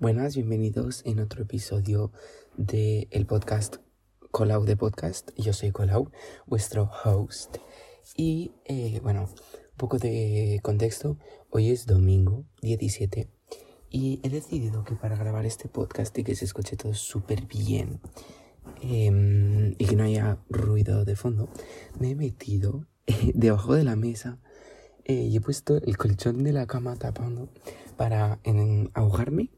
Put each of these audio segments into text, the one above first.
Buenas, bienvenidos en otro episodio del el podcast Colau de Podcast. Yo soy Colau, vuestro host. Y eh, bueno, un poco de contexto. Hoy es domingo 17 y he decidido que para grabar este podcast y que se escuche todo súper bien em, y que no haya ruido de fondo, me he metido debajo de la mesa eh, y he puesto el colchón de la cama tapando para ahogarme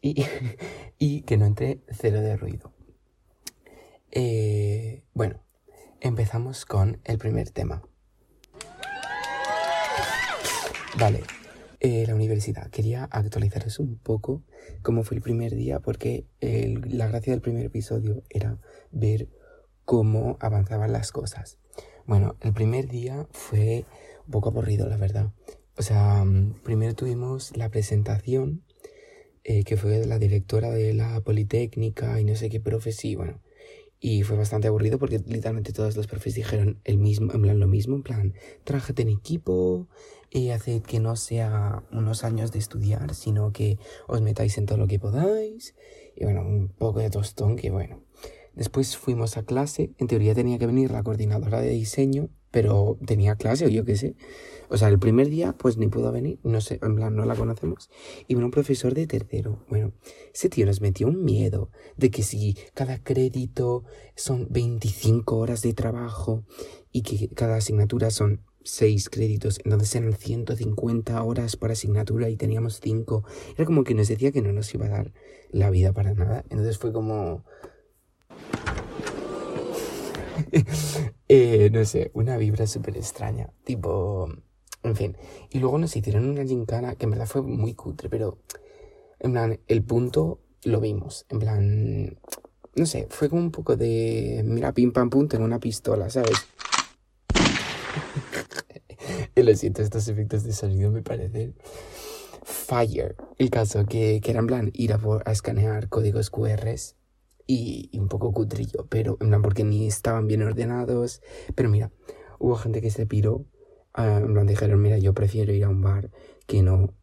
y, y, que no entre cero de ruido. Eh, bueno, empezamos con el primer tema. Vale, eh, la universidad. Quería actualizaros un poco cómo fue el primer día porque la gracia del primer episodio era ver cómo avanzaban las cosas. Bueno, el primer día fue un poco aburrido, la verdad. O sea, mm, primero tuvimos la presentación, eh, que fue la directora de la Politécnica y no sé qué profe, sí, bueno. Y fue bastante aburrido porque literalmente todos los profes dijeron el mismo, en plan lo mismo, en plan, trájate en equipo, y haced que no sea unos años de estudiar, sino que os metáis en todo lo que podáis. Y bueno, un poco de tostón que bueno. Después fuimos a clase, en teoría tenía que venir la coordinadora de diseño, pero tenía clase o yo qué sé. O sea, el primer día pues ni pudo venir, no sé, en plan no la conocemos. Y vino un profesor de tercero. Bueno, ese tío nos metió un miedo de que si cada crédito son 25 horas de trabajo y que cada asignatura son 6 créditos, entonces eran 150 horas por asignatura y teníamos 5. Era como que nos decía que no nos iba a dar la vida para nada. Entonces fue como eh, no sé, una vibra súper extraña. Tipo, en fin. Y luego nos hicieron una gincana que en verdad fue muy cutre, pero en plan, el punto lo vimos. En plan, no sé, fue como un poco de, mira, pim pam pum, tengo una pistola, ¿sabes? y lo siento, estos efectos de sonido me parecen fire. El caso que, que era en plan ir a, escanear códigos QRs y, un poco cutrillo, pero en plan porque ni estaban bien ordenados. Pero mira, hubo gente que se piró, uh, en plan dijeron, mira, yo prefiero ir a un bar que no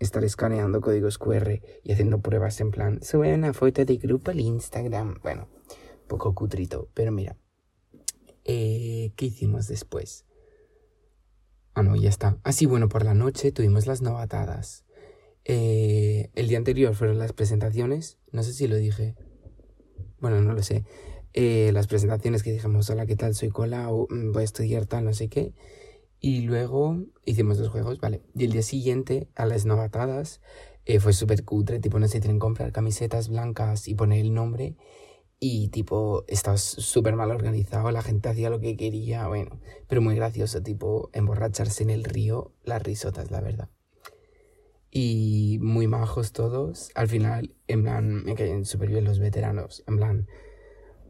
estar escaneando códigos QR y haciendo pruebas en plan, sube una foto de grupo al Instagram. Bueno, un poco cutrito, pero mira, eh, ¿qué hicimos después? Ah, no, ya está. Así, ah, bueno, por la noche tuvimos las novatadas. Eh, el día anterior fueron las presentaciones, no sé si lo dije, bueno, no lo sé, eh, las presentaciones que dijimos, hola, ¿qué tal? Soy Cola, o mm, voy a estudiar tal, no sé qué. Y luego hicimos los juegos, vale. Y el día siguiente, a las novatadas, eh, fue súper cutre, tipo, no sé, tienen que comprar camisetas blancas y poner el nombre. Y tipo, estaba súper mal organizado, la gente hacía lo que quería, bueno, pero muy gracioso, tipo, emborracharse en el río, las risotas, la verdad y muy majos todos. Al final, en plan, me caen súper bien los veteranos. En plan,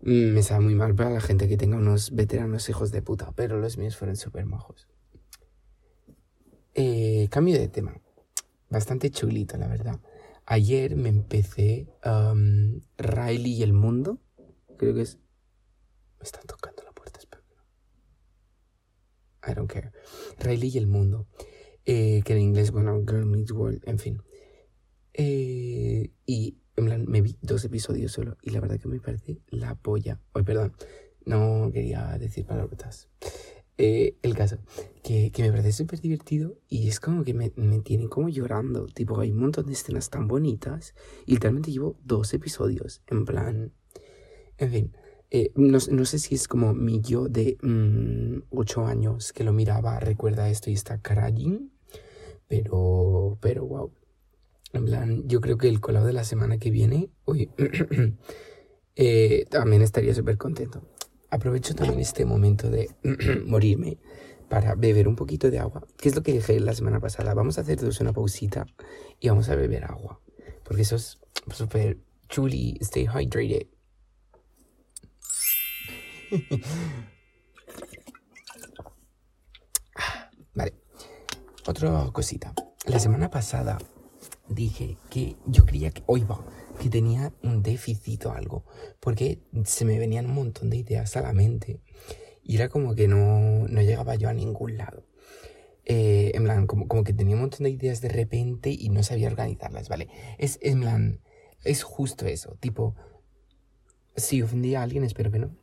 mm, me sabe muy mal para la gente que tenga unos veteranos hijos de puta, pero los míos fueron súper majos. Eh, cambio de tema. Bastante chulito, la verdad. Ayer me empecé um, Riley y el mundo. Creo que es. Me están tocando la puerta, espero. I don't care. Riley y el mundo. Eh, que en inglés, bueno, Girl Meets World, en fin. Eh, y en plan, me vi dos episodios solo y la verdad que me parece la polla. Hoy, perdón, no quería decir palabras. Eh, el caso, que, que me parece súper divertido y es como que me, me tienen como llorando. Tipo, hay un montón de escenas tan bonitas y literalmente llevo dos episodios. En plan, en fin. Eh, no, no, sé si es como mi yo de 8 mm, años que lo miraba, recuerda esto y está carallín. Pero, pero wow. En plan, yo creo que el colado de la semana que viene, uy, eh, también estaría súper contento. Aprovecho también este momento de morirme para beber un poquito de agua. ¿Qué es lo que dije la semana pasada? Vamos a hacer una pausita y vamos a beber agua. Porque eso es súper chuli. Stay hydrated. vale. Otra cosita. La semana pasada dije que yo creía que, hoy va, que tenía un déficit o algo, porque se me venían un montón de ideas a la mente y era como que no, no llegaba yo a ningún lado. eh, en plan, como, como que tenía un montón de ideas de repente y no sabía organizarlas, ¿vale? Es, en plan, es justo eso, tipo, si ofendía a alguien, espero que no.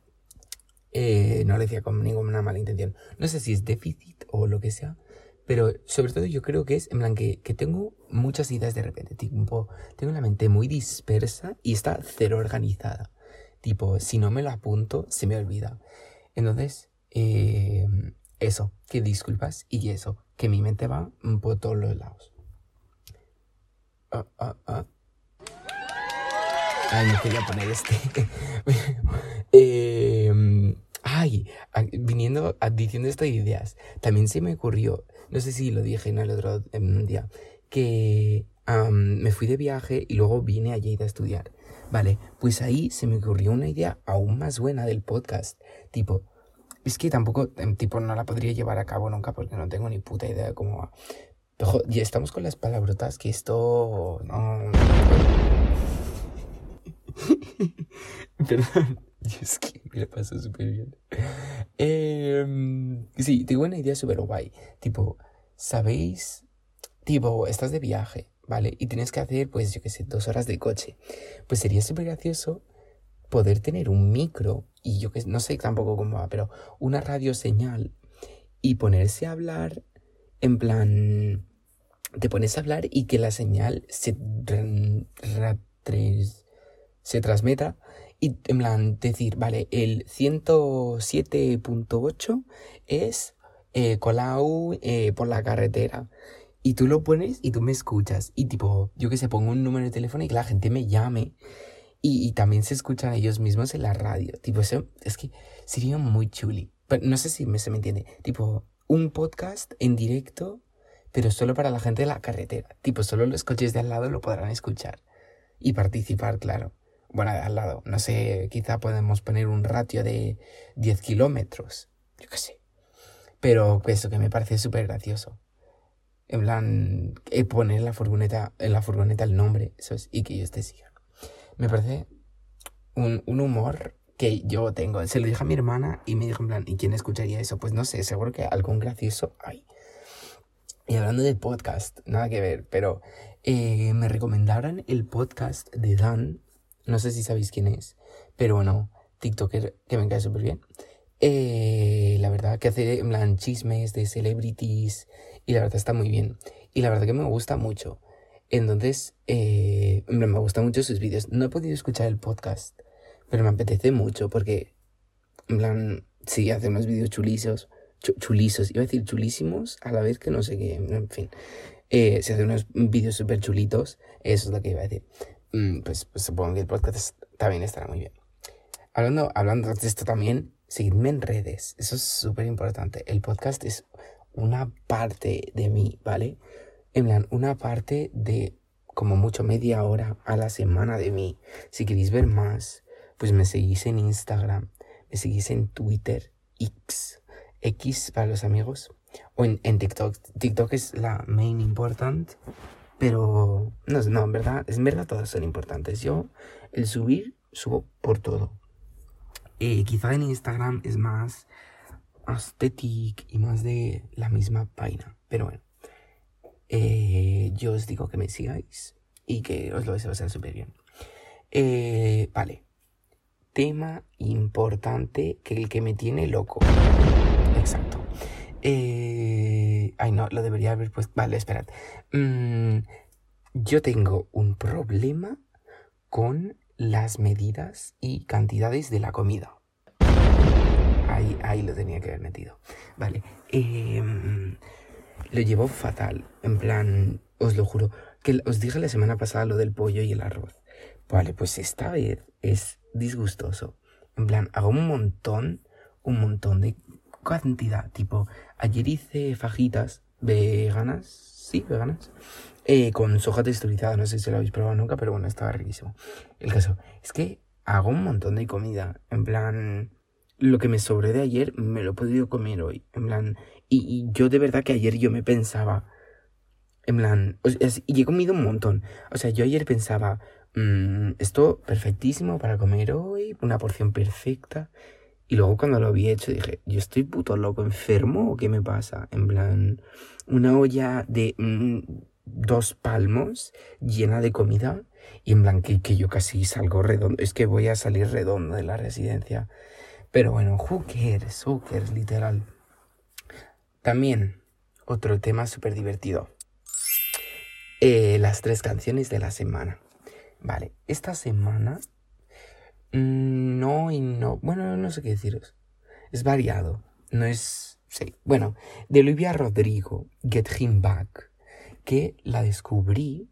Eh, no lo decía con ninguna mala intención. No sé si es déficit o lo que sea, pero sobre todo yo creo que es, en plan, que, que tengo muchas ideas de repente, tipo, tengo la mente muy dispersa y está cero organizada. Tipo, si no me lo apunto, se me olvida. Entonces, eh, eso, que disculpas y eso, que mi mente va por todos los lados. Ah, ah, ah. Ay, no quería poner este. Em, ay, viniendo, diciendo estas ideas, también se me ocurrió, no sé si lo dije en el otro día, que me fui de viaje y luego vine a Lleida a estudiar. Vale, pues ahí se me ocurrió una idea aún más buena del podcast. Tipo, es que tampoco, em, tipo, no la podría llevar a cabo nunca porque no tengo ni puta idea de cómo va. Pero, ya estamos con las palabrotas que esto... No... Perdón, es que me la paso súper bien. Eh, sí, tengo una idea súper guay. Tipo, ¿sabéis? Tipo, estás de viaje, ¿vale? Y tienes que hacer, pues, yo qué sé, dos horas de coche. Pues sería súper gracioso poder tener un micro y yo que no sé tampoco cómo va, pero una radio señal y ponerse a hablar en plan te pones a hablar y que la señal se se transmeta y en plan decir, vale, el 107.8 es eh, Colau eh, por la carretera. Y tú lo pones y tú me escuchas. Y tipo, yo que sé, pongo un número de teléfono y que la gente me llame y, también se escuchan ellos mismos en la radio. Tipo, eso es que sería muy chuli. Pero no sé si se me entiende. Tipo, un podcast en directo, pero solo para la gente de la carretera. Tipo, solo los coches de al lado lo podrán escuchar. Y participar, claro. Bueno, al lado. No sé, quizá podemos poner un ratio de 10 kilómetros. Yo qué sé. Pero eso que me parece súper gracioso. En plan, eh, poner en la furgoneta, en la furgoneta el nombre, eso es, y que ellos te sigan me parece un, humor que yo tengo. Se lo dije a mi hermana y me dijo en plan, ¿y quién escucharía eso? Pues no sé, seguro que algún gracioso hay. Y hablando de podcast, nada que ver, pero eh, me recomendaron el podcast de Dan, no sé si sabéis quién es, pero bueno, TikToker que me cae súper bien. Eh, la verdad que hace plan chismes de celebrities y la verdad está muy bien. Y la verdad que me gusta mucho. Entonces, eh, me gustan mucho sus vídeos. No he podido escuchar el podcast, pero me apetece mucho porque, en plan, sí, hace unos vídeos chulizos, chulizos, iba a decir chulísimos, a la vez que no sé qué, en fin. Eh, se hace unos vídeos súper chulitos, eso es lo que iba a decir. Mm, pues, pues, supongo que el podcast también estará muy bien. Hablando, hablando de esto también, seguidme en redes, eso es súper importante. El podcast es una parte de mí, ¿vale? en plan, una parte de como mucho media hora a la semana de mí. Si queréis ver más, pues me seguís en Instagram, me seguís en Twitter, X, X para los amigos, o en, TikTok. TikTok es la main important, pero no, no, en verdad, en verdad todas son importantes. Yo, el subir, subo por todo. Eh, quizá en Instagram es más aesthetic y más de la misma vaina, pero bueno. Eh, yo os digo que me sigáis y que os lo deseo ser súper bien. Eh, vale. Tema importante que el que me tiene loco. Exacto. Eh, ay, no, lo debería haber puesto. Vale, esperad. Mm, yo tengo un problema con las medidas y cantidades de la comida. Ahí, ahí lo tenía que haber metido. Vale. Eh, lo llevo fatal. En plan, os lo juro, que os dije la semana pasada lo del pollo y el arroz. Vale, pues esta vez es disgustoso. En plan, hago un montón, un montón de cantidad. Tipo, ayer hice fajitas veganas, sí, veganas, eh, con soja texturizada. No sé si lo habéis probado nunca, pero bueno, estaba riquísimo. El caso es que hago un montón de comida. En plan, lo que me sobré de ayer me lo he podido comer hoy. En plan, y, yo de verdad que ayer yo me pensaba, en plan, y he comido un montón. O sea, yo ayer pensaba, mm, esto perfectísimo para comer hoy, una porción perfecta. Y luego cuando lo vi hecho dije, yo estoy puto loco, enfermo o qué me pasa? En plan, una olla de mm, dos palmos llena de comida y en plan que, yo casi salgo redondo. Es que voy a salir redondo de la residencia. Pero bueno, who cares, literal. También, otro tema súper divertido. Eh, las tres canciones de la semana. Vale, esta semana no y no. Bueno, no sé qué deciros. Es variado. No es. Sí. Bueno, de Olivia Rodrigo, Get Him Back, que la descubrí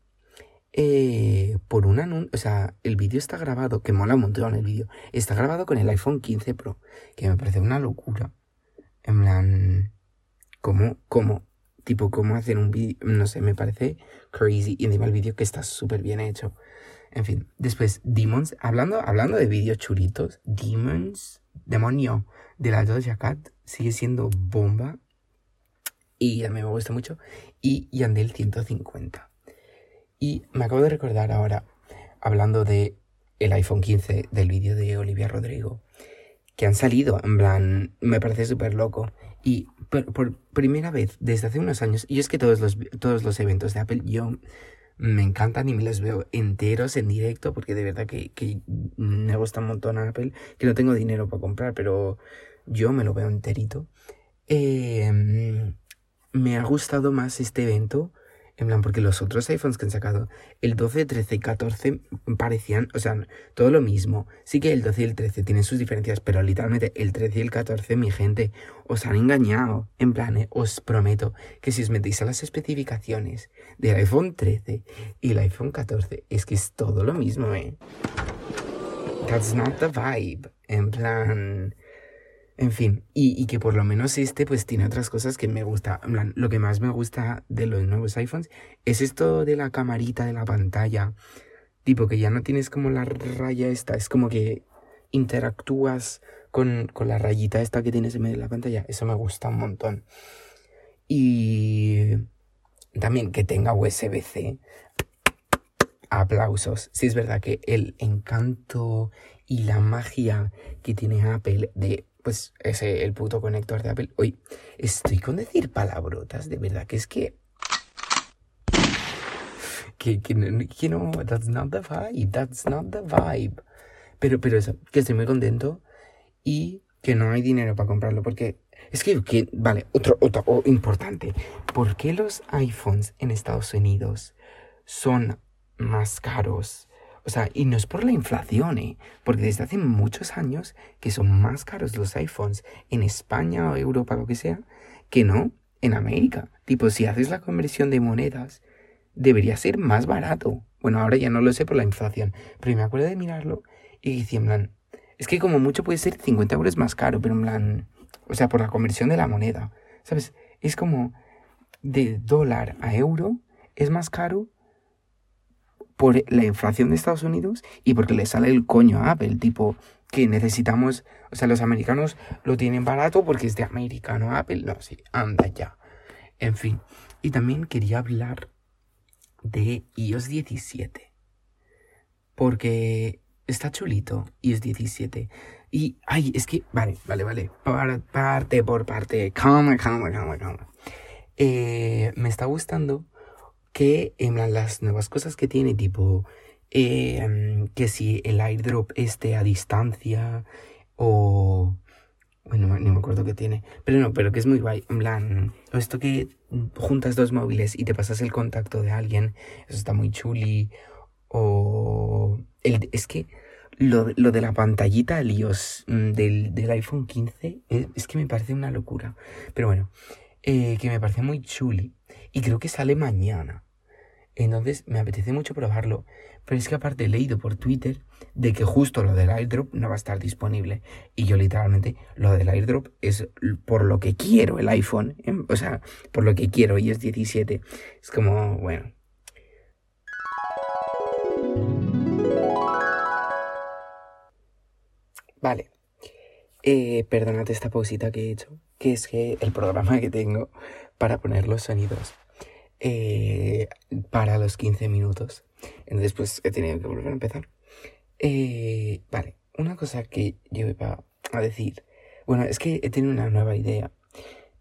eh, por un anuncio. O sea, el vídeo está grabado, que mola un montón el vídeo. Está grabado con el iPhone 15 Pro, que me parece una locura. En plan. ¿Cómo? ¿Cómo? Tipo, cómo hacer un vídeo. No sé, me parece crazy. Y encima el vídeo que está súper bien hecho. En fin, después Demons, hablando, hablando de vídeos churitos, Demons, demonio de la Doja Cat, sigue siendo bomba. Y a mí me gusta mucho. Y Yandel 150. Y me acabo de recordar ahora, hablando de el iPhone 15 del vídeo de Olivia Rodrigo, que han salido, en plan, me parece súper loco. Y por, por, primera vez desde hace unos años, y es que todos los, todos los eventos de Apple yo me encantan y me los veo enteros en directo porque de verdad que, me gusta un montón Apple, que no tengo dinero para comprar, pero yo me lo veo enterito. Eh, me ha gustado más este evento en plan, porque los otros iPhones que han sacado, el 12, 13 y 14 parecían, o sea, todo lo mismo. Sí que el 12 y el 13 tienen sus diferencias, pero literalmente el 13 y el 14, mi gente, os han engañado. En plan, eh, os prometo que si os metéis a las especificaciones del iPhone 13 y el iPhone 14, es que es todo lo mismo, eh. That's not the vibe. En plan... En fin, y, y, que por lo menos este pues tiene otras cosas que me gusta. Lo que más me gusta de los nuevos iPhones es esto de la camarita de la pantalla. Tipo que ya no tienes como la raya esta, es como que interactúas con, con la rayita esta que tienes en medio de la pantalla. Eso me gusta un montón. Y también que tenga USB-C. Aplausos. Sí es verdad que el encanto y la magia que tiene Apple de pues ese, el puto conector de Apple. Hoy estoy con decir palabrotas, de verdad, que es que... Que, que, no, that's not the vibe, that's not the vibe. Pero, pero que estoy muy contento y que no hay dinero para comprarlo, porque es que, que vale, otro, otro oh, importante. ¿Por qué los iPhones en Estados Unidos son más caros o sea, y no es por la inflación, ¿eh? Porque desde hace muchos años que son más caros los iPhones en España o Europa, lo que sea, que no en América. Tipo, si haces la conversión de monedas, debería ser más barato. Bueno, ahora ya no lo sé por la inflación, pero me acuerdo de mirarlo y decía en plan, es que como mucho puede ser 50 euros más caro, pero en plan, o sea, por la conversión de la moneda, ¿sabes? Es como de dólar a euro es más caro por la inflación de Estados Unidos y porque le sale el coño a Apple, tipo que necesitamos, o sea, los americanos lo tienen barato porque es de americano Apple, no, sí, anda ya. En fin, y también quería hablar de iOS 17, porque está chulito iOS 17. Y, ay, es que, vale, vale, vale, parte por parte, calma, calma, calma, calma. Eh, me está gustando que en las nuevas cosas que tiene, tipo eh, que si el airdrop esté a distancia o... Bueno, ni me acuerdo qué tiene. Pero no, pero que es muy guay. En plan, esto que juntas dos móviles y te pasas el contacto de alguien, eso está muy chuli. O... Es que lo, lo, de la pantallita iOS mm, del, del iPhone 15 es, es, que me parece una locura. Pero bueno, eh, que me parece muy chuli. Y creo que sale mañana. Entonces me apetece mucho probarlo. Pero es que aparte he leído por Twitter de que justo lo del airdrop no va a estar disponible. Y yo literalmente lo del airdrop es por lo que quiero el iPhone. Em, o sea, por lo que quiero y es 17. Es como, bueno. Vale. Eh, perdónate esta pausita que he hecho. Que es que el programa que tengo para poner los sonidos eh, para los 15 minutos. Entonces, pues he tenido que volver a empezar. Eh, vale, una cosa que yo iba a decir Bueno, es que he tenido una nueva idea,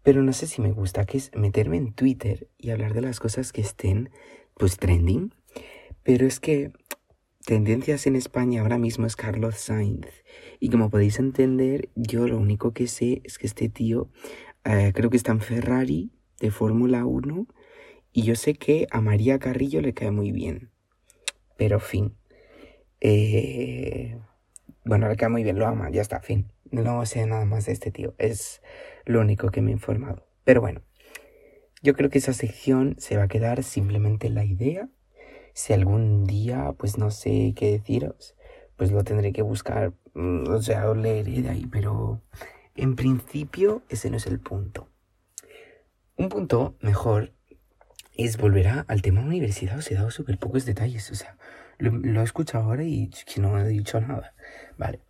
pero no sé si me gusta, que es meterme en Twitter y hablar de las cosas que estén, pues, trending. Pero es que tendencias en España ahora mismo es Carlos Sainz. Y como podéis entender, yo lo único que sé es que este tío eh, creo que está en Ferrari de Fórmula 1 y yo sé que a María Carrillo le cae muy bien. Pero fin. Eh, bueno, le cae muy bien, lo ama, ya está, fin. No sé nada más de este tío. Es lo único que me he informado. Pero bueno, yo creo que esa sección se va a quedar simplemente la idea. Si algún día, pues no sé qué deciros, pues lo tendré que buscar, mm, o sea, lo leeré de ahí, pero en principio ese no es el punto. Un punto mejor es volver al tema universidad. Os he dado súper pocos detalles, o sea, lo, lo he escuchado ahora y que no he dicho nada. Vale,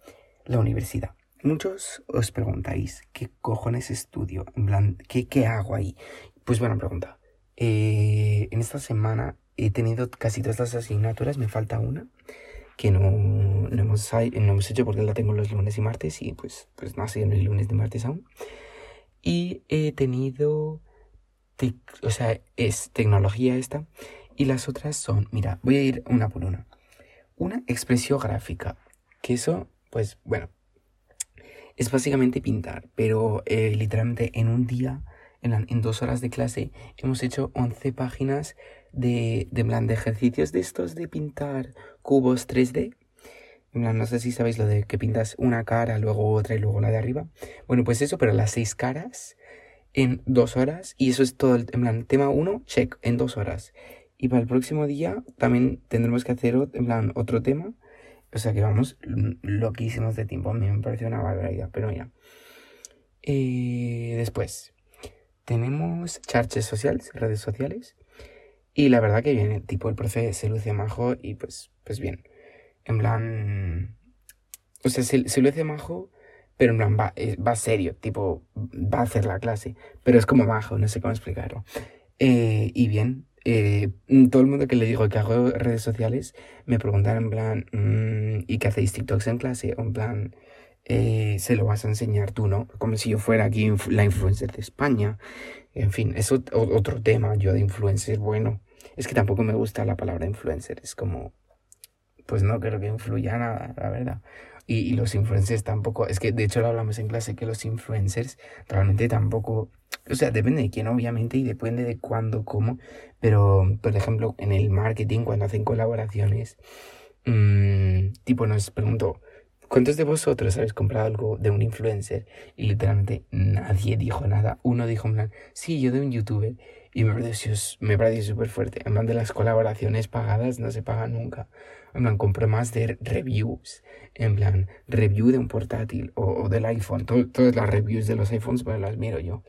la universidad. Muchos os preguntáis, ¿qué cojones estudio? En plan, ¿qué, qué hago ahí? Pues buena pregunta. Eh, en esta semana he tenido casi todas las asignaturas, me falta una que no, no, hemos, no hemos hecho porque la tengo los lunes y martes y pues, pues no ha sido ni lunes ni martes aún. Y he tenido, o sea, es tecnología esta y las otras son, mira, voy a ir una por una. Una expresión gráfica, que eso, pues bueno, es básicamente pintar, pero eh, literalmente en un día, en, dos horas de clase, hemos hecho 11 páginas de, de plan de ejercicios de estos de pintar cubos 3D. En plan, no sé si sabéis lo de que pintas una cara, luego otra y luego la de arriba. Bueno, pues eso, pero las seis caras en dos horas. Y eso es todo, el, en plan, tema 1, check, en dos horas. Y para el próximo día también tendremos que hacer, en plan, otro tema o sea que vamos loquísimos de tiempo. A mí me parece una barbaridad. Pero mira. Eh, después. Tenemos charches sociales, redes sociales. Y la verdad que viene, tipo, el profe se luce majo y pues, pues bien. En plan. O sea, se, se luce majo, pero en plan va, eh, va serio, tipo, va a hacer la clase. Pero es como majo, no sé cómo explicarlo. Eh, y bien, eh, todo el mundo que le digo que hago redes sociales me preguntan en plan, mm, ¿y qué hacéis TikToks en clase? O en plan, eh, se lo vas a enseñar tú, ¿no? Como si yo fuera aquí la influencer de España. En fin, es otro tema yo de influencer. Bueno, es que tampoco me gusta la palabra influencer. Es como, pues no creo que influya nada, la verdad. Y, los influencers tampoco, es que de hecho lo hablamos en clase que los influencers realmente tampoco o sea, depende de quién, obviamente, y depende de cuándo, cómo. Pero, por ejemplo, en el marketing, cuando hacen colaboraciones, mmm, tipo nos pregunto, ¿cuántos de vosotros habéis comprado algo de un influencer? Y literalmente nadie dijo nada. Uno dijo en plan, sí, yo de un youtuber. Y me pareció, me pareció súper fuerte. En plan de las colaboraciones pagadas no se pagan nunca. En plan, compro más de reviews. En plan, review de un portátil o, del iPhone. todas las reviews de los iPhones, pues las miro yo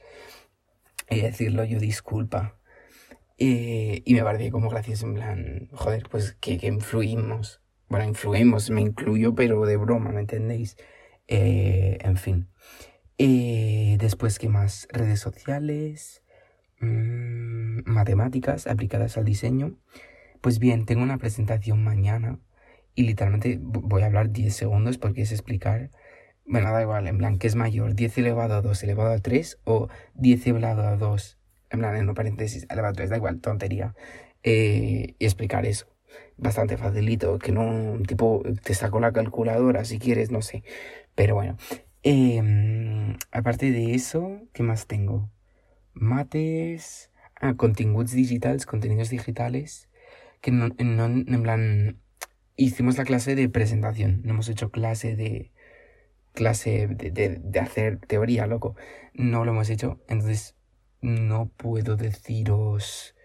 y decirlo yo disculpa. y me parecía como gracioso, en plan, joder, pues que, que, influimos. Bueno, influimos, me incluyo, pero de broma, ¿me entendéis? Eh, en fin. después, ¿qué más? Redes sociales, mm, matemáticas aplicadas al diseño. Pues bien, tengo una presentación mañana y literalmente voy a hablar 10 segundos porque es explicar bueno, da igual, en plan, ¿qué es mayor? ¿10 elevado a 2 elevado a 3 o 10 elevado a 2, en plan, en un paréntesis, elevado a 3, da igual, tontería. Eh, y explicar eso. Bastante facilito, que no, tipo, te saco la calculadora si quieres, no sé. Pero bueno, em, aparte de eso, ¿qué más tengo? Mates, ah, contenidos digitales, contenidos digitales, que no, en plan, hicimos la clase de presentación, no hemos hecho clase de clase de, hacer teoría, loco. No lo hemos hecho, entonces no puedo deciros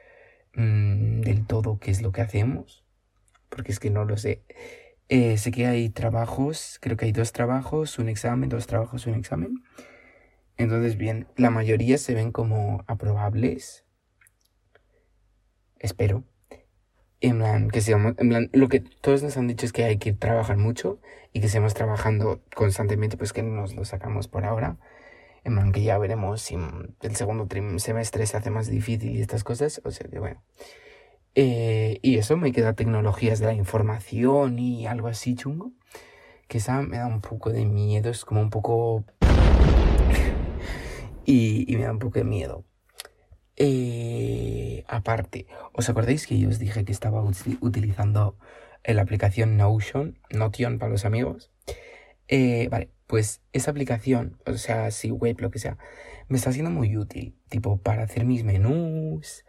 mm, del todo qué es lo que hacemos, porque es que no lo sé. Eh, sé que hay trabajos, creo que hay dos trabajos, un examen, dos trabajos, un examen. Entonces, bien, la mayoría se ven como aprobables. Espero en plan, que seamos, en plan, lo que todos nos han dicho es que hay que trabajar mucho y que sigamos trabajando constantemente, pues que nos lo sacamos por ahora. En plan, que ya veremos si el segundo semestre se hace más difícil y estas cosas, o sea que bueno. Eh, y eso me queda tecnologías de la información y algo así chungo. Que esa me da un poco de miedo, es como un poco y, me da un poco de miedo. Eh, aparte, ¿os acordáis que yo os dije que estaba uti- utilizando la aplicación Notion, Notion para los amigos? Eh, vale, pues esa aplicación, o sea, si web, lo que sea, me está siendo muy útil, tipo para hacer mis menús,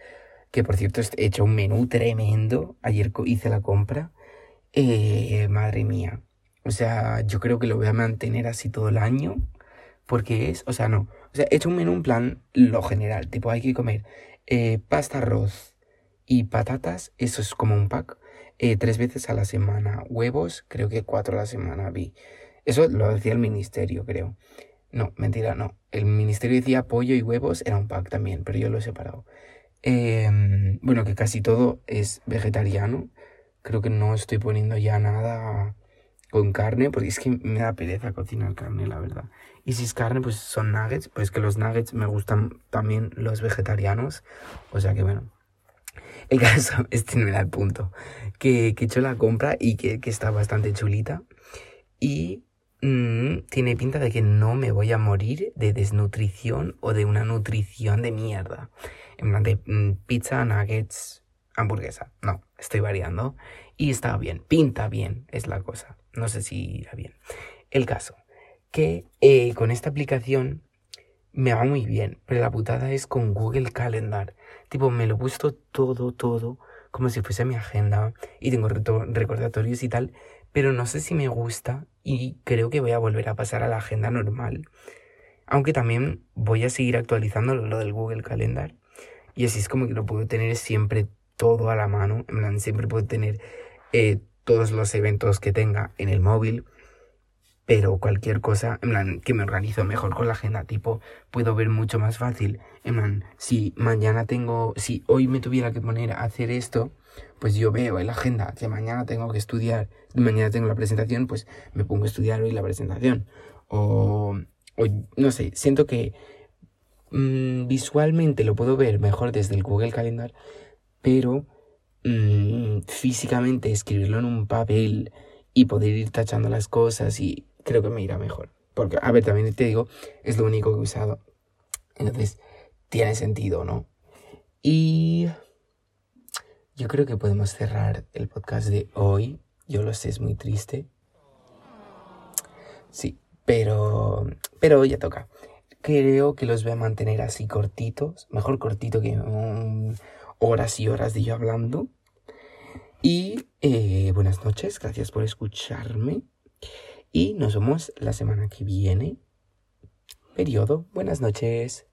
que por cierto he hecho un menú tremendo, ayer hice la compra, eh, madre mía, o sea, yo creo que lo voy a mantener así todo el año, porque es, o sea, no, o sea, he hecho un menú en plan lo general, tipo hay que comer eh, pasta, arroz y patatas, eso es como un pack, eh, tres veces a la semana, huevos, creo que cuatro a la semana vi. Eso lo decía el ministerio, creo. No, mentira, no. El ministerio decía pollo y huevos, era un pack también, pero yo lo he separado. Em, bueno, que casi todo es vegetariano. Creo que no estoy poniendo ya nada con carne, porque es que me da pereza cocinar carne, la verdad. Y si es carne, pues son nuggets, pues que los nuggets me gustan también los vegetarianos. O sea que bueno. El caso, este no era el punto. Que, que he hecho la compra y que, está bastante chulita. Y mm, tiene pinta de que no me voy a morir de desnutrición o de una nutrición de mierda. En plan de mm, pizza, nuggets, hamburguesa. No, estoy variando. Y está bien, pinta bien, es la cosa. No sé si irá bien. El caso, que eh, con esta aplicación me va muy bien, pero la putada es con Google Calendar. Tipo, me lo he todo, todo, como si fuese mi agenda y tengo recordatorios y tal, pero no sé si me gusta y creo que voy a volver a pasar a la agenda normal. Aunque también voy a seguir actualizando lo del Google Calendar y así es como que lo puedo tener siempre todo a la mano, en plan, siempre puedo tener eh, todos los eventos que tenga en el móvil pero cualquier cosa, en plan, que me organizo mejor con la agenda, tipo, puedo ver mucho más fácil, en plan, si mañana tengo, si hoy me tuviera que poner a hacer esto, pues yo veo en la agenda que mañana tengo que estudiar, mañana tengo la presentación, pues me pongo a estudiar hoy la presentación, o, o no sé, siento que mm, visualmente lo puedo ver mejor desde el Google Calendar, pero mm, físicamente escribirlo en un papel y poder ir tachando las cosas y creo que me irá mejor. Porque, a ver, también te digo, es lo único que he usado. Entonces, tiene sentido, ¿no? Y yo creo que podemos cerrar el podcast de hoy. Yo lo sé, es muy triste. Sí, pero, pero ya toca. Creo que los voy a mantener así cortitos, mejor cortito que horas y horas de yo hablando. Y eh, buenas noches, gracias por escucharme. Y nos vemos la semana que viene. Periodo, buenas noches.